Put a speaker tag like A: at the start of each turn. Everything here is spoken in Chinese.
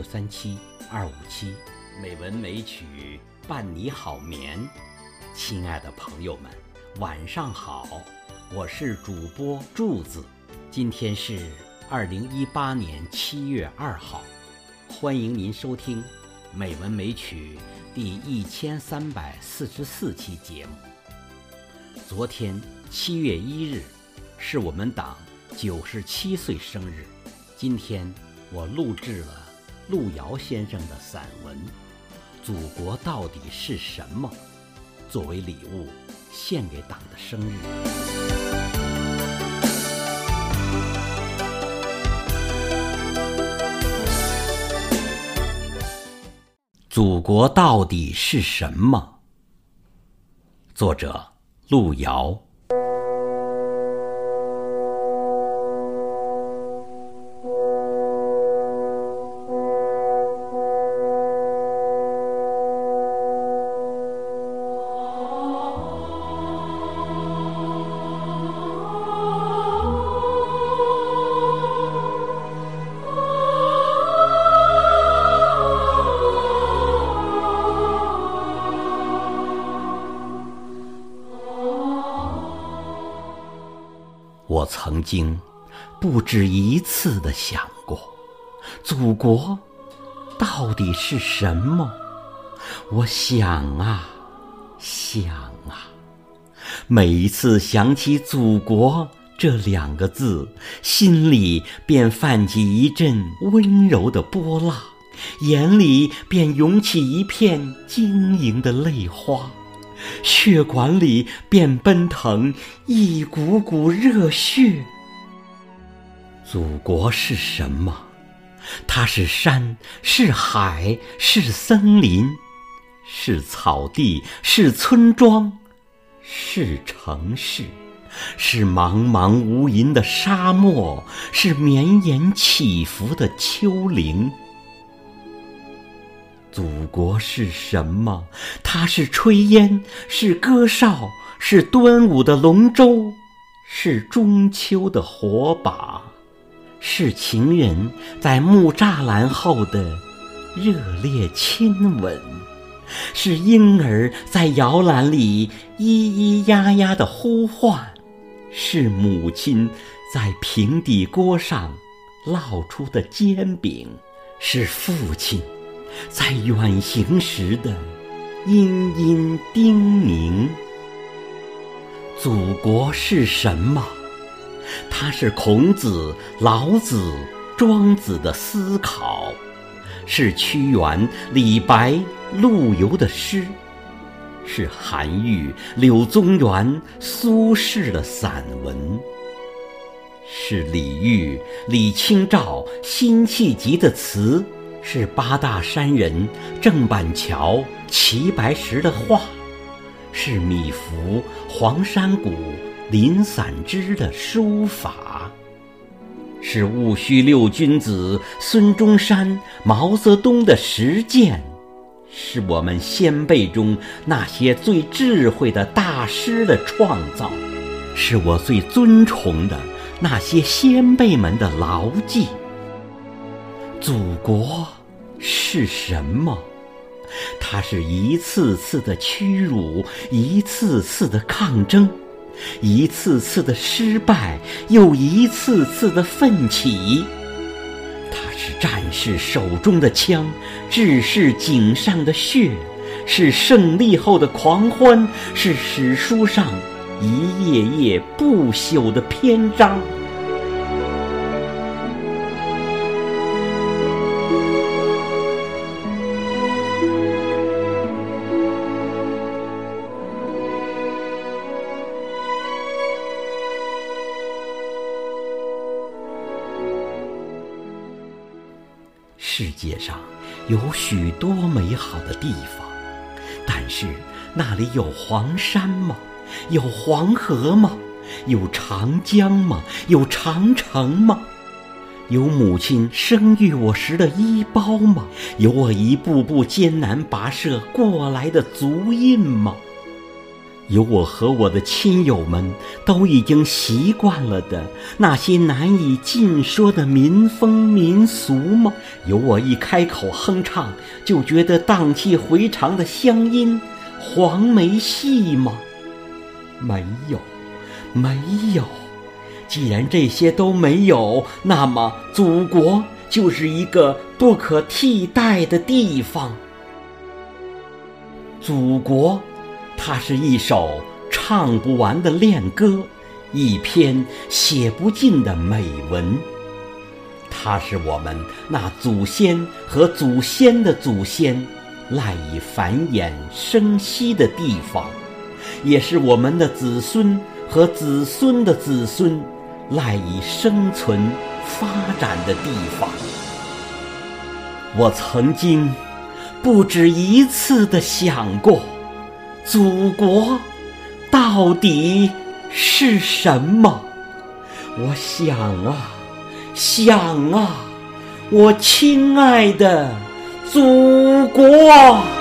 A: 六三七二五七，美文美曲伴你好眠。亲爱的朋友们，晚上好，我是主播柱子。今天是二零一八年七月二号，欢迎您收听《美文美曲》第一千三百四十四期节目。昨天七月一日，是我们党九十七岁生日。今天我录制了路遥先生的散文《祖国到底是什么》，作为礼物献给党的生日。祖国到底是什么？作者路遥。曾经不止一次的想过，祖国到底是什么？我想啊想啊，每一次想起“祖国”这两个字，心里便泛起一阵温柔的波浪，眼里便涌起一片晶莹的泪花。血管里便奔腾一股股热血。祖国是什么？它是山，是海，是森林，是草地，是村庄，是城市，是茫茫无垠的沙漠，是绵延起伏的丘陵。祖国是什么？它是炊烟，是歌哨，是端午的龙舟，是中秋的火把，是情人在木栅栏后的热烈亲吻，是婴儿在摇篮里咿咿呀呀的呼唤，是母亲在平底锅上烙出的煎饼，是父亲。在远行时的殷殷叮咛。祖国是什么？它是孔子、老子、庄子的思考，是屈原、李白、陆游的诗，是韩愈、柳宗元、苏轼的散文，是李煜、李清照、辛弃疾的词。是八大山人郑板桥、齐白石的画，是米芾、黄山谷、林散之的书法，是戊戌六君子孙中山、毛泽东的实践，是我们先辈中那些最智慧的大师的创造，是我最尊崇的那些先辈们的牢记。祖国是什么？它是一次次的屈辱，一次次的抗争，一次次的失败，又一次次的奋起。它是战士手中的枪，志士颈上的血，是胜利后的狂欢，是史书上一页页不朽的篇章。世界上有许多美好的地方，但是那里有黄山吗？有黄河吗？有长江吗？有长城吗？有母亲生育我时的衣包吗？有我一步步艰难跋涉过来的足印吗？有我和我的亲友们都已经习惯了的那些难以尽说的民风民俗吗？有我一开口哼唱就觉得荡气回肠的乡音黄梅戏吗？没有，没有。既然这些都没有，那么祖国就是一个不可替代的地方。祖国，它是一首唱不完的恋歌，一篇写不尽的美文。它是我们那祖先和祖先的祖先赖以繁衍生息的地方，也是我们的子孙和子孙的子孙。赖以生存发展的地方，我曾经不止一次的想过，祖国到底是什么？我想啊，想啊，我亲爱的祖国。